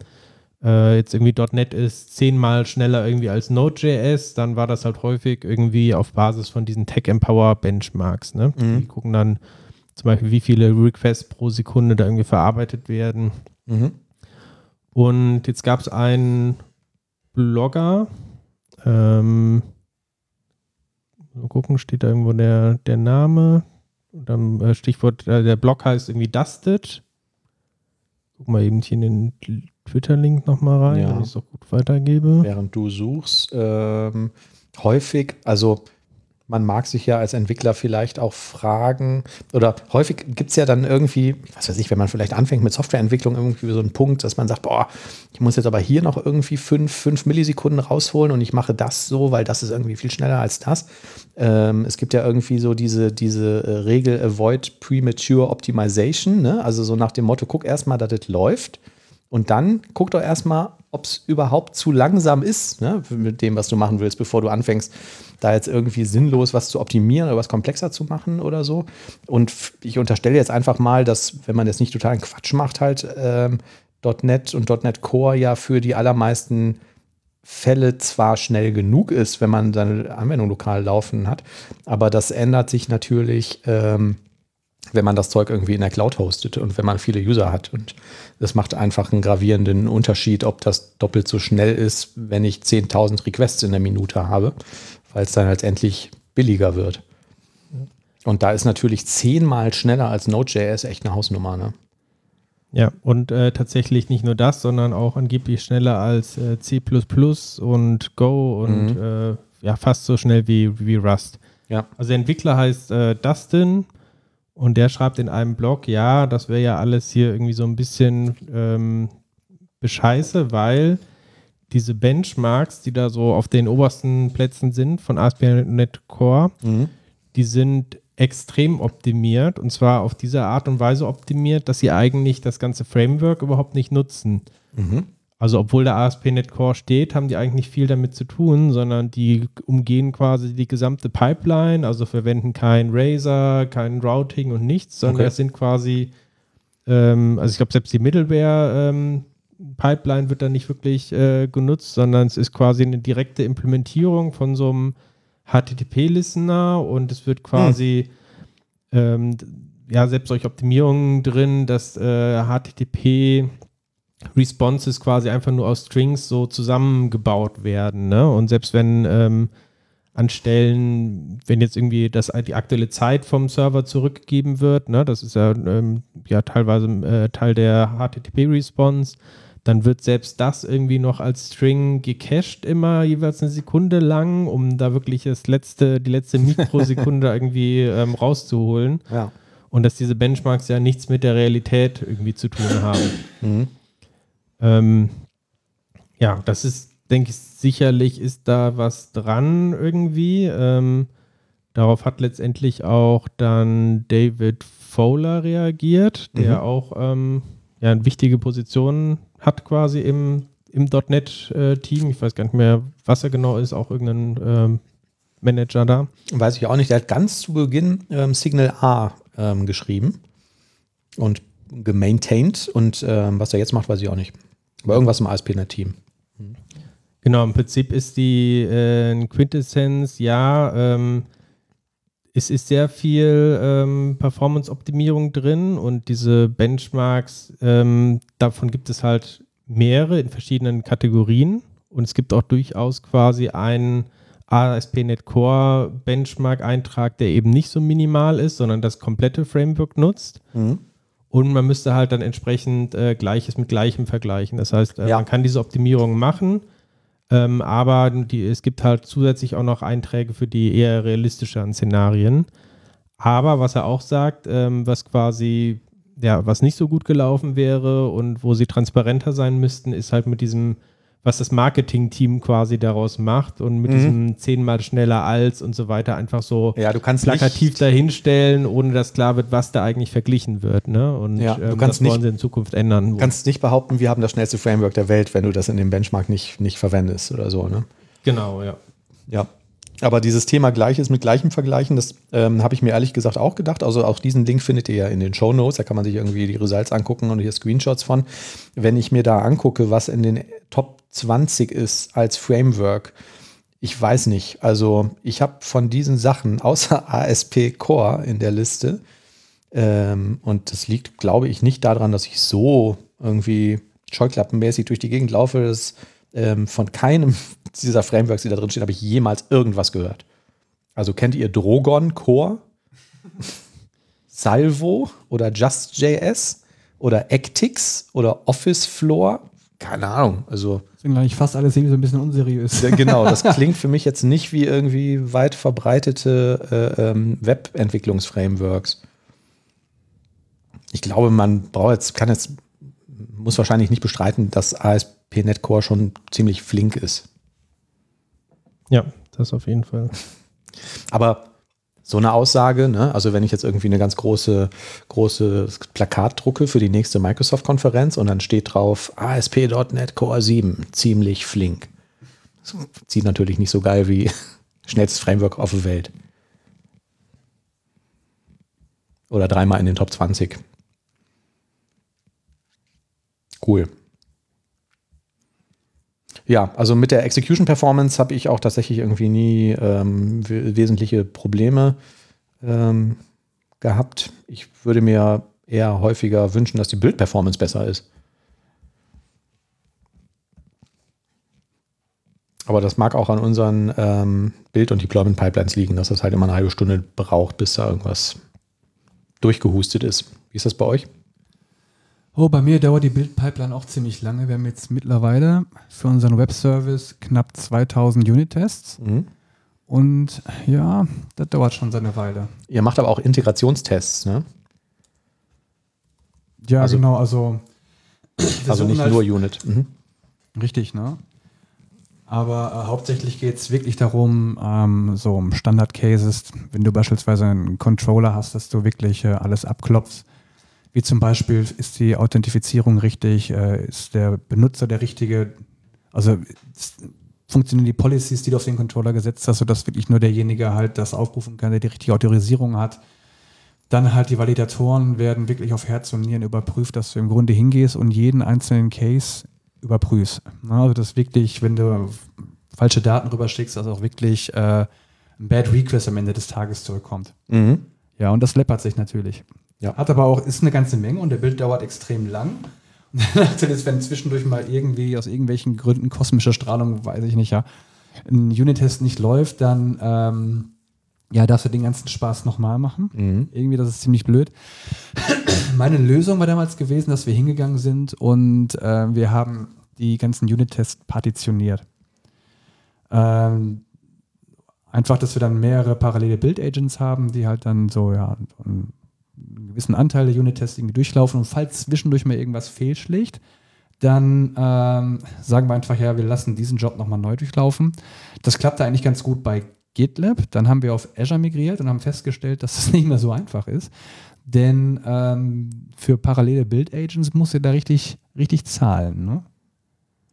äh, jetzt irgendwie .NET ist zehnmal schneller irgendwie als Node.js, dann war das halt häufig irgendwie auf Basis von diesen Tech Empower Benchmarks. Ne? Mhm. Die gucken dann zum Beispiel, wie viele Requests pro Sekunde da irgendwie verarbeitet werden. Mhm. Und jetzt gab es einen Blogger, ähm, mal gucken, steht da irgendwo der, der Name. Und dann äh, Stichwort, äh, der Blog heißt irgendwie Dusted. Guck mal eben hier in den Twitter-Link nochmal rein, Ja. wenn ich es auch gut weitergebe. Während du suchst, ähm, häufig, also man mag sich ja als Entwickler vielleicht auch fragen, oder häufig gibt es ja dann irgendwie, was weiß ich, wenn man vielleicht anfängt mit Softwareentwicklung, irgendwie so einen Punkt, dass man sagt, boah, ich muss jetzt aber hier noch irgendwie fünf, fünf Millisekunden rausholen und ich mache das so, weil das ist irgendwie viel schneller als das. Ähm, es gibt ja irgendwie so diese, diese äh, Regel Avoid Premature Optimization, ne? also so nach dem Motto, guck erstmal, dass es läuft. Und dann guck doch erstmal, ob es überhaupt zu langsam ist, ne, mit dem, was du machen willst, bevor du anfängst, da jetzt irgendwie sinnlos was zu optimieren oder was komplexer zu machen oder so. Und ich unterstelle jetzt einfach mal, dass, wenn man jetzt nicht totalen Quatsch macht, halt ähm, .NET und .NET Core ja für die allermeisten Fälle zwar schnell genug ist, wenn man seine Anwendung lokal laufen hat, aber das ändert sich natürlich, ähm, wenn man das Zeug irgendwie in der Cloud hostet und wenn man viele User hat. Und das macht einfach einen gravierenden Unterschied, ob das doppelt so schnell ist, wenn ich 10.000 Requests in der Minute habe, weil es dann letztendlich billiger wird. Und da ist natürlich zehnmal schneller als Node.js echt eine Hausnummer. Ne? Ja, und äh, tatsächlich nicht nur das, sondern auch angeblich schneller als äh, C und Go und Mhm. äh, ja, fast so schnell wie, wie Rust. Ja. Also der Entwickler heißt äh, Dustin und der schreibt in einem Blog, ja, das wäre ja alles hier irgendwie so ein bisschen ähm, bescheiße, weil diese Benchmarks, die da so auf den obersten Plätzen sind von ASP.NET Core, Mhm. die sind extrem optimiert und zwar auf diese Art und Weise optimiert, dass sie eigentlich das ganze Framework überhaupt nicht nutzen. Mhm. Also obwohl der ASP.NET Core steht, haben die eigentlich nicht viel damit zu tun, sondern die umgehen quasi die gesamte Pipeline, also verwenden kein Razor, kein Routing und nichts, sondern Okay. es sind quasi, ähm, also ich glaube selbst die Middleware ähm, Pipeline wird da nicht wirklich äh, genutzt, sondern es ist quasi eine direkte Implementierung von so einem HTTP-Listener und es wird quasi ähm, d- ja selbst solche Optimierungen drin, dass äh, HTTP Responses quasi einfach nur aus Strings so zusammengebaut werden. Ne? Und selbst wenn ähm, an Stellen, wenn jetzt irgendwie das, die aktuelle Zeit vom Server zurückgegeben wird, ne? das ist ja, ähm, ja teilweise äh, Teil der HTTP-Response, dann wird selbst das irgendwie noch als String gecached immer jeweils eine Sekunde lang, um da wirklich das letzte, die letzte Mikrosekunde irgendwie ähm, rauszuholen. Ja. Und dass diese Benchmarks ja nichts mit der Realität irgendwie zu tun haben. Mhm. Ähm, ja, das ist, denke ich, sicherlich ist da was dran irgendwie. Ähm, darauf hat letztendlich auch dann David Fowler reagiert, der Mhm. auch ähm, ja, eine wichtige Position hat quasi im, im .NET-Team. ich weiß gar nicht mehr, was er genau ist, auch irgendein ähm, Manager da. Weiß ich auch nicht. Der hat ganz zu Beginn ähm, Signal A ähm, geschrieben und gemaintained. Und ähm, was er jetzt macht, weiß ich auch nicht. Aber irgendwas im ASP.NET-Team. Genau, im Prinzip ist die äh, Quintessenz, ja, ähm, es ist sehr viel ähm, Performance-Optimierung drin und diese Benchmarks, ähm, davon gibt es halt mehrere in verschiedenen Kategorien und es gibt auch durchaus quasi einen ASP.NET Core Benchmark-Eintrag, der eben nicht so minimal ist, sondern das komplette Framework nutzt. Und man müsste halt dann entsprechend äh, Gleiches mit Gleichem vergleichen. Das heißt, äh, Ja. man kann diese Optimierung machen, ähm, aber die, es gibt halt zusätzlich auch noch Einträge für die eher realistischeren Szenarien. Aber was er auch sagt, ähm, was quasi, ja, was nicht so gut gelaufen wäre und wo sie transparenter sein müssten, ist halt mit diesem, was das Marketing-Team quasi daraus macht und mit Mhm. diesem zehnmal schneller als und so weiter einfach so Ja, du kannst plakativ dahinstellen, ohne dass klar wird, was da eigentlich verglichen wird. Ne? Und Ja, du ähm, kannst das wollen nicht- sie in Zukunft ändern. kannst nicht behaupten, wir haben das schnellste Framework der Welt, wenn du das in dem Benchmark nicht, nicht verwendest oder so. Ne? genau, ja. Ja. Aber dieses Thema Gleiches mit Gleichem vergleichen, das ähm, habe ich mir ehrlich gesagt auch gedacht. Also auch diesen Link findet ihr ja in den Show Notes. Da kann man sich irgendwie die Results angucken und hier Screenshots von. Wenn ich mir da angucke, was in den Top 20 ist als Framework, ich weiß nicht. Also ich habe von diesen Sachen außer ASP Core in der Liste ähm, und das liegt, glaube ich, nicht daran, dass ich so irgendwie scheuklappenmäßig durch die Gegend laufe. Das, ähm, von keinem dieser Frameworks, die da drin stehen, habe ich jemals irgendwas gehört. Also kennt ihr Drogon Core? Salvo oder Just.js oder Actix oder Office Floor? Keine Ahnung. Also sind eigentlich fast alles irgendwie so ein bisschen unseriös. genau, das klingt für mich jetzt nicht wie irgendwie weit verbreitete äh, ähm, Webentwicklungsframeworks. Ich glaube, man braucht jetzt, kann jetzt, muss wahrscheinlich nicht bestreiten, dass ASP.NET Core schon ziemlich flink ist. Ja, das auf jeden Fall. Aber so eine Aussage, ne? also wenn ich jetzt irgendwie eine ganz große, große Plakat drucke für die nächste Microsoft-Konferenz und dann steht drauf ASP.NET Core 7, ziemlich flink. Das zieht natürlich nicht so geil wie schnellstes Framework auf der Welt. Oder dreimal in den Top 20. Cool. Ja, also mit der Execution Performance habe ich auch tatsächlich irgendwie nie ähm, wesentliche Probleme ähm, gehabt. Ich würde mir eher häufiger wünschen, dass die Build Performance besser ist. Aber das mag auch an unseren ähm, Bild- und Deployment Pipelines liegen, dass das halt immer eine halbe Stunde braucht, bis da irgendwas durchgehustet ist. Wie ist das bei euch? Oh, bei mir dauert die Bildpipeline auch ziemlich lange. Wir haben jetzt mittlerweile für unseren Webservice knapp 2000 Unit-Tests. Mhm. Und ja, das dauert schon seine Weile. Ihr macht aber auch Integrationstests, ne? Ja, also, genau. Also, also nicht halt nur Unit. Mhm. Richtig, ne? Aber äh, hauptsächlich geht es wirklich darum, ähm, so um Standard-Cases, wenn du beispielsweise einen Controller hast, dass du wirklich äh, alles abklopfst wie zum Beispiel, ist die Authentifizierung richtig, äh, ist der Benutzer der richtige, also funktionieren die Policies, die du auf den Controller gesetzt hast, sodass wirklich nur derjenige halt das aufrufen kann, der die richtige Autorisierung hat. Dann halt die Validatoren werden wirklich auf Herz und Nieren überprüft, dass du im Grunde hingehst und jeden einzelnen Case überprüfst. Also das wirklich, wenn du falsche Daten rüberschickst, dass auch wirklich äh, ein Bad Request am Ende des Tages zurückkommt. Mhm. Ja, und das läppert sich natürlich. Ja. Hat aber auch, ist eine ganze Menge und der Bild dauert extrem lang. Und Nachteil ist, wenn zwischendurch mal irgendwie aus irgendwelchen Gründen kosmische Strahlung, weiß ich nicht, ja, ein Unit-Test nicht läuft, dann ähm, ja, darfst du den ganzen Spaß nochmal machen. Mhm. Irgendwie, das ist ziemlich blöd. Meine Lösung war damals gewesen, dass wir hingegangen sind und äh, wir haben die ganzen Unit-Tests partitioniert. Ähm, einfach, dass wir dann mehrere parallele Build-Agents haben, die halt dann so, ja, einen gewissen Anteil der Unit-Tests irgendwie durchlaufen und falls zwischendurch mal irgendwas fehlschlägt, dann ähm, sagen wir einfach, ja, wir lassen diesen Job nochmal neu durchlaufen. Das klappte eigentlich ganz gut bei GitLab. Dann haben wir auf Azure migriert und haben festgestellt, dass es das nicht mehr so einfach ist. Denn ähm, für parallele Build-Agents muss ihr da richtig, richtig zahlen. Ne?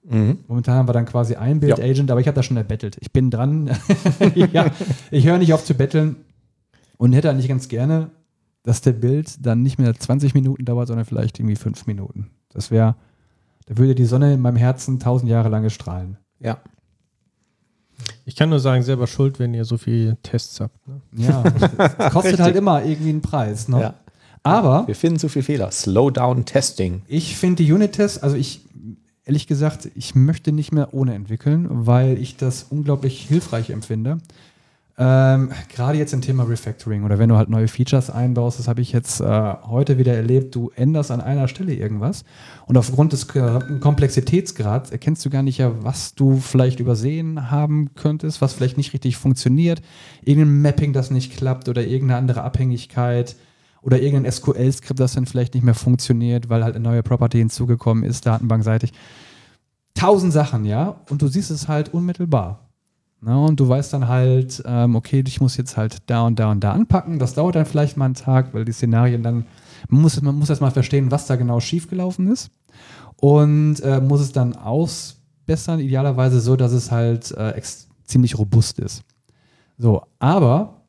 Mhm. Momentan haben wir dann quasi ein Build-Agent, ja. aber ich habe da schon erbettelt. Ich bin dran. ja, ich höre nicht auf zu betteln und hätte eigentlich ganz gerne dass der Bild dann nicht mehr 20 Minuten dauert, sondern vielleicht irgendwie fünf Minuten. Das wäre, da würde die Sonne in meinem Herzen tausend Jahre lange strahlen. Ja. Ich kann nur sagen, selber schuld, wenn ihr so viele Tests habt. Ne? Ja, es kostet halt immer irgendwie einen Preis. Ne? Ja. Aber wir finden zu viel Fehler. Slow down Testing. Ich finde die Unit-Tests, also ich, ehrlich gesagt, ich möchte nicht mehr ohne entwickeln, weil ich das unglaublich hilfreich empfinde. Ähm, Gerade jetzt im Thema Refactoring oder wenn du halt neue Features einbaust, das habe ich jetzt äh, heute wieder erlebt, du änderst an einer Stelle irgendwas und aufgrund des Komplexitätsgrads erkennst du gar nicht ja, was du vielleicht übersehen haben könntest, was vielleicht nicht richtig funktioniert, irgendein Mapping, das nicht klappt oder irgendeine andere Abhängigkeit oder irgendein SQL-Skript, das dann vielleicht nicht mehr funktioniert, weil halt eine neue Property hinzugekommen ist, datenbankseitig. Tausend Sachen, ja, und du siehst es halt unmittelbar. Na, ne, und du weißt dann halt, ähm, okay, ich muss jetzt halt da und da und da anpacken. Das dauert dann vielleicht mal einen Tag, weil die Szenarien dann, man muss, man muss erst mal verstehen, was da genau schiefgelaufen ist. Und äh, muss es dann ausbessern, idealerweise so, dass es halt äh, ziemlich robust ist. So, aber,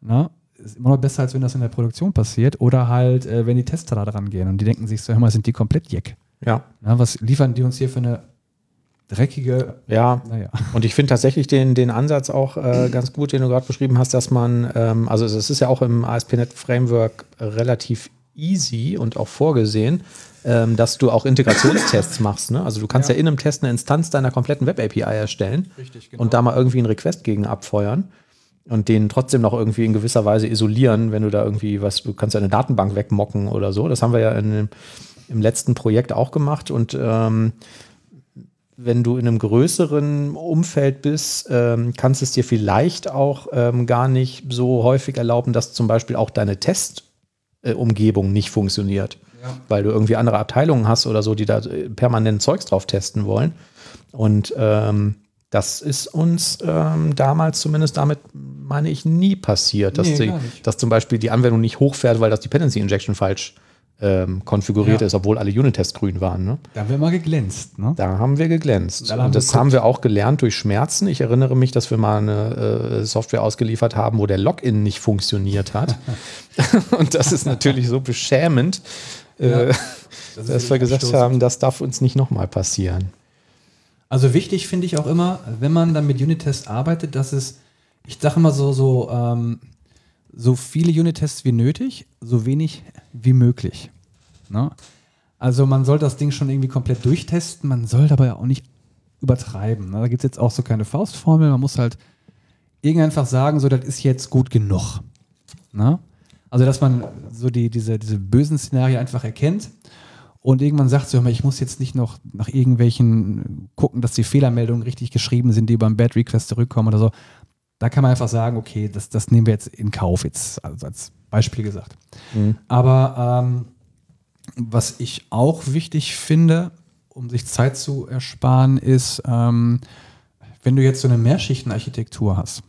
na, ist immer noch besser, als wenn das in der Produktion passiert oder halt, äh, wenn die Tester da dran gehen und die denken sich so, hör mal, sind die komplett jeck. Ja. Na, was liefern die uns hier für eine dreckige, Ja, naja. Und ich finde tatsächlich den, den Ansatz auch äh, ganz gut, den du gerade beschrieben hast, dass man, ähm, also es ist ja auch im ASP.NET Framework relativ easy und auch vorgesehen, ähm, dass du auch Integrationstests machst. Ne? Also du kannst ja. Ja. in einem Test eine Instanz deiner kompletten Web-API erstellen Richtig, und da mal irgendwie einen Request gegen abfeuern und den trotzdem noch irgendwie in gewisser Weise isolieren, wenn du da irgendwie was, du kannst ja eine Datenbank wegmocken oder so. Das haben wir ja in im letzten Projekt auch gemacht und ähm, wenn du in einem größeren Umfeld bist, ähm, kannst es dir vielleicht auch ähm, gar nicht so häufig erlauben, dass zum Beispiel auch deine Testumgebung nicht funktioniert. Weil du irgendwie andere Abteilungen hast oder so, die da äh, permanent Zeugs drauf testen wollen. Und ähm, das ist uns ähm, damals zumindest damit, meine ich, nie passiert, dass, Nee, die, dass zum Beispiel die Anwendung nicht hochfährt, weil das Dependency Injection falsch ähm, konfiguriert Ja. ist, obwohl alle Unit-Tests grün waren. Ne? Da haben wir mal geglänzt, ne? Da haben wir geglänzt. Da haben und wir das geguckt. haben wir auch gelernt durch Schmerzen. Ich erinnere mich, dass wir mal eine äh, Software ausgeliefert haben, wo der Login nicht funktioniert hat. und das ist natürlich so beschämend, äh, Das ist dass wir gesagt abstoßend. haben, das darf uns nicht nochmal passieren. Also wichtig finde ich auch immer, wenn man dann mit Unit-Tests arbeitet, dass es, ich sage immer so, so, ähm, so viele Unit-Tests wie nötig, so wenig wie möglich. Ne? Also man soll das Ding schon irgendwie komplett durchtesten, man soll dabei auch nicht übertreiben. Ne? Da gibt es jetzt auch so keine Faustformel, man muss halt irgendwie einfach sagen, so, das ist jetzt gut genug. Ne? Also dass man so die, diese, diese bösen Szenarien einfach erkennt und irgendwann sagt so, ich muss jetzt nicht noch nach irgendwelchen gucken, dass die Fehlermeldungen richtig geschrieben sind, die beim Bad Request zurückkommen oder so. Da kann man einfach sagen, okay, das, das nehmen wir jetzt in Kauf, jetzt also als Beispiel gesagt. Aber ähm, was ich auch wichtig finde, um sich Zeit zu ersparen, ist, ähm, wenn du jetzt so eine Mehrschichtenarchitektur hast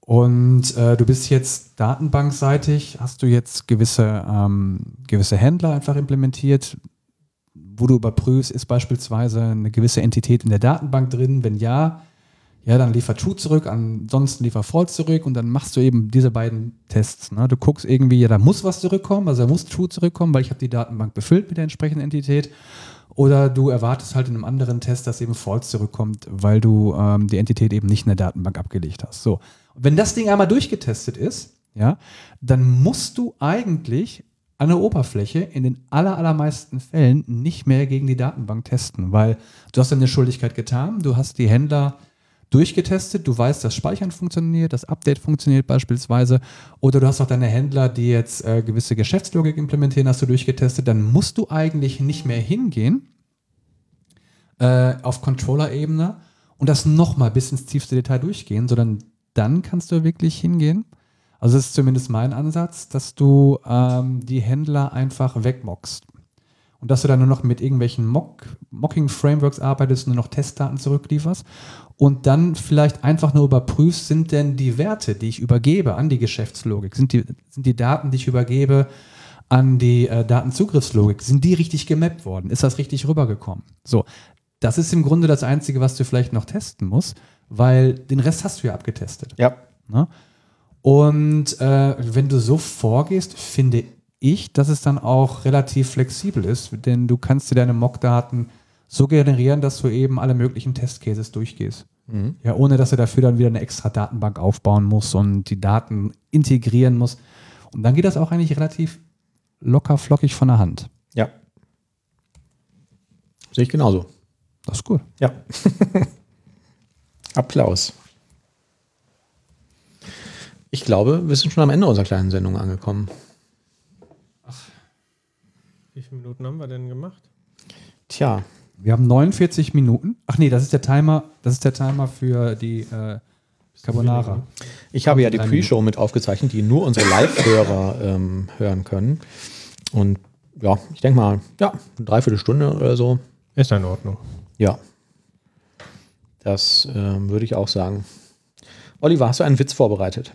und äh, du bist jetzt datenbankseitig, hast du jetzt gewisse, ähm, gewisse Händler einfach implementiert, wo du überprüfst, ist beispielsweise eine gewisse Entität in der Datenbank drin? Wenn ja, ja, dann liefer True zurück, ansonsten liefer False zurück und dann machst du eben diese beiden Tests. Ne? Du guckst irgendwie, ja, da muss was zurückkommen, also da muss True zurückkommen, weil ich habe die Datenbank befüllt mit der entsprechenden Entität. Oder du erwartest halt in einem anderen Test, dass eben False zurückkommt, weil du ähm, die Entität eben nicht in der Datenbank abgelegt hast. So. Wenn das Ding einmal durchgetestet ist, ja, dann musst du eigentlich an der Oberfläche in den aller, allermeisten Fällen nicht mehr gegen die Datenbank testen, weil du hast deine Schuldigkeit getan, du hast die Händler durchgetestet, du weißt, das Speichern funktioniert, das Update funktioniert beispielsweise, oder du hast auch deine Händler, die jetzt äh, gewisse Geschäftslogik implementieren, hast du durchgetestet, dann musst du eigentlich nicht mehr hingehen äh, auf Controller-Ebene und das nochmal bis ins tiefste Detail durchgehen, sondern dann kannst du wirklich hingehen. Also das ist zumindest mein Ansatz, dass du ähm, die Händler einfach wegmockst. Und dass du dann nur noch mit irgendwelchen Mock, Mocking-Frameworks arbeitest, nur noch Testdaten zurücklieferst und dann vielleicht einfach nur überprüfst, sind denn die Werte, die ich übergebe an die Geschäftslogik, sind die, sind die Daten, die ich übergebe an die äh, Datenzugriffslogik, sind die richtig gemappt worden? Ist das richtig rübergekommen? So, das ist im Grunde das Einzige, was du vielleicht noch testen musst, weil den Rest hast du ja abgetestet. Ja. Ne? Und äh, wenn du so vorgehst, finde ich, dass es dann auch relativ flexibel ist, denn du kannst dir deine Mockdaten so generieren, dass du eben alle möglichen Testcases durchgehst. Ja, ohne dass du dafür dann wieder eine extra Datenbank aufbauen musst und die Daten integrieren musst. Und dann geht das auch eigentlich relativ locker flockig von der Hand. Ja. Sehe ich genauso. Das ist gut. Ja. Applaus. Ich glaube, wir sind schon am Ende unserer kleinen Sendung angekommen. Wie viele Minuten haben wir denn gemacht? Tja, Wir haben 49 Minuten. Ach nee, das ist der Timer, das ist der Timer für die äh, Carbonara. ich habe ja die Pre-Show mit aufgezeichnet, die nur unsere Live-Hörer ähm, hören können. Und ja, ich denke mal, ja, eine Dreiviertelstunde oder so. Ist in Ordnung. Ja. Das ähm, würde ich auch sagen. Oliver, hast du einen Witz vorbereitet?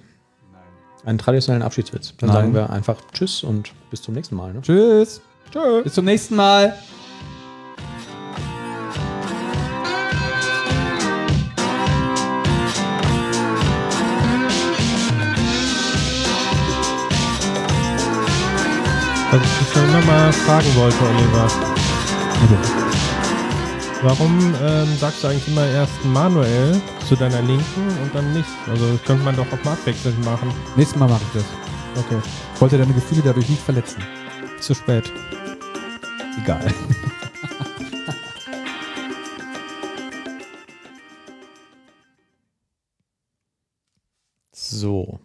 Nein. Einen traditionellen Abschiedswitz. Dann Nein. sagen wir einfach Tschüss und bis zum nächsten Mal. Ne? Tschüss. Tschüss. Bis zum nächsten Mal. Schon immer mal fragen wollte, Oliver. Warum ähm, sagst du eigentlich immer erst Manuel zu deiner Linken und dann nicht? Also das könnte man doch auch mal abwechselnd machen. Nächstes Mal mache ich das. Okay, Ich wollte deine Gefühle dadurch nicht verletzen. zu spät. Egal. So.